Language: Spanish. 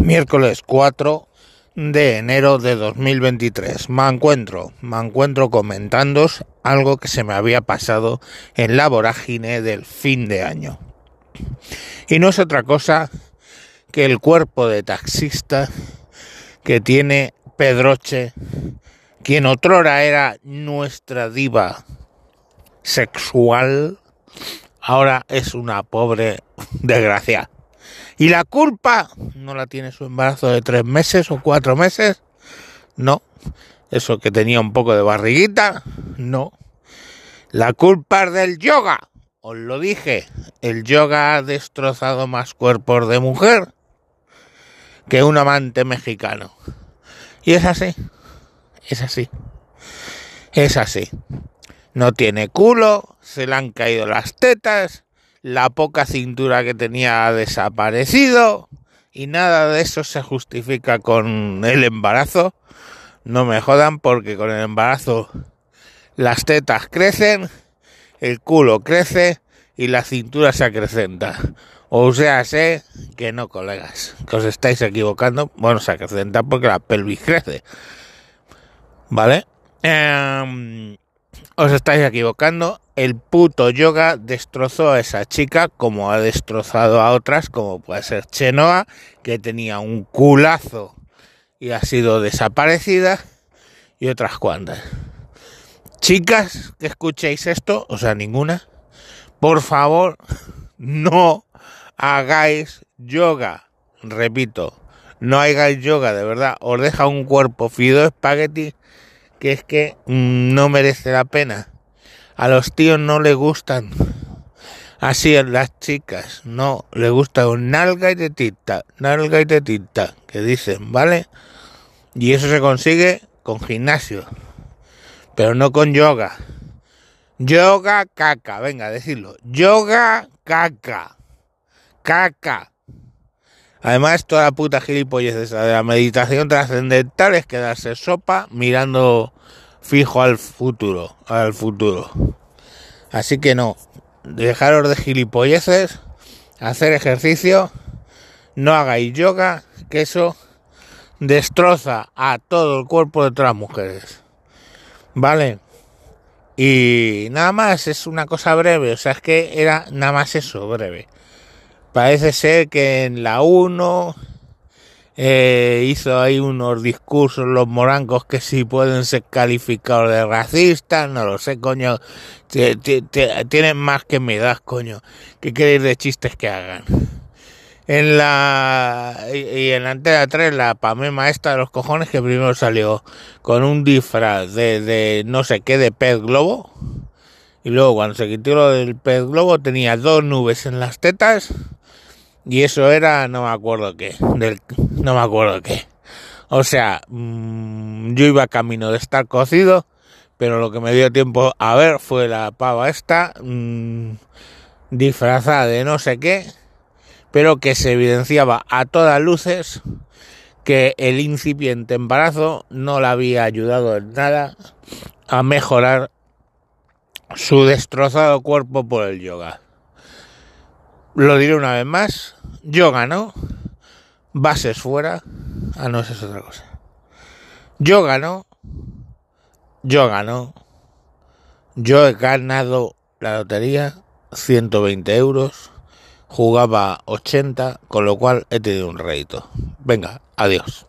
Miércoles 4 de enero de 2023. Me encuentro, me encuentro comentando algo que se me había pasado en la vorágine del fin de año. Y no es otra cosa que el cuerpo de taxista que tiene Pedroche, quien otrora era nuestra diva sexual, ahora es una pobre desgracia. Y la culpa no la tiene su embarazo de tres meses o cuatro meses, no. Eso que tenía un poco de barriguita, no. La culpa es del yoga, os lo dije, el yoga ha destrozado más cuerpos de mujer que un amante mexicano. Y es así, es así, es así. No tiene culo, se le han caído las tetas, la poca cintura que tenía ha desaparecido y nada de eso se justifica con el embarazo. No me jodan porque con el embarazo las tetas crecen, el culo crece y la cintura se acrecenta. O sea, sé que no, colegas, que os estáis equivocando. Bueno, se acrecenta porque la pelvis crece. ¿Vale? Em, os estáis equivocando. El puto yoga destrozó a esa chica como ha destrozado a otras, como puede ser Chenoa, que tenía un culazo y ha sido desaparecida, y otras cuantas. Chicas que escuchéis esto, o sea, ninguna, por favor, no hagáis yoga. Repito, no hagáis yoga, de verdad. Os deja un cuerpo fido espagueti que es que no merece la pena. A los tíos no les gustan así en las chicas, no, les gusta un nalga y tetita, nalga y tetita, que dicen, ¿vale? Y eso se consigue con gimnasio, pero no con yoga. Yoga caca, venga, decirlo. Yoga caca. Caca. Además, toda la puta gilipollez esa de la meditación trascendental es quedarse sopa mirando fijo al futuro, al futuro. Así que no, dejaros de gilipolleces, hacer ejercicio, no hagáis yoga, que eso destroza a todo el cuerpo de las mujeres. ¿Vale? Y nada más, es una cosa breve, o sea, es que era nada más eso, breve. Parece ser que en la 1 eh, hizo ahí unos discursos los morancos que si pueden ser calificados de racistas, no lo sé, coño. Tienen más que das, coño. ¿Qué queréis de chistes que hagan? En la y en la antena 3 la pamema esta de los cojones que primero salió con un disfraz de, de no sé qué de pez globo y luego cuando se quitó lo del pez globo tenía dos nubes en las tetas y eso era, no me acuerdo qué, del, no me acuerdo qué. O sea, mmm, yo iba camino de estar cocido, pero lo que me dio tiempo a ver fue la pava esta, mmm, disfrazada de no sé qué, pero que se evidenciaba a todas luces que el incipiente embarazo no le había ayudado en nada a mejorar su destrozado cuerpo por el yoga. Lo diré una vez más, yo gano, bases fuera, ah no, esa es otra cosa. Yo gano, yo gano, yo he ganado la lotería, 120 euros, jugaba 80, con lo cual he tenido un rédito. Venga, adiós.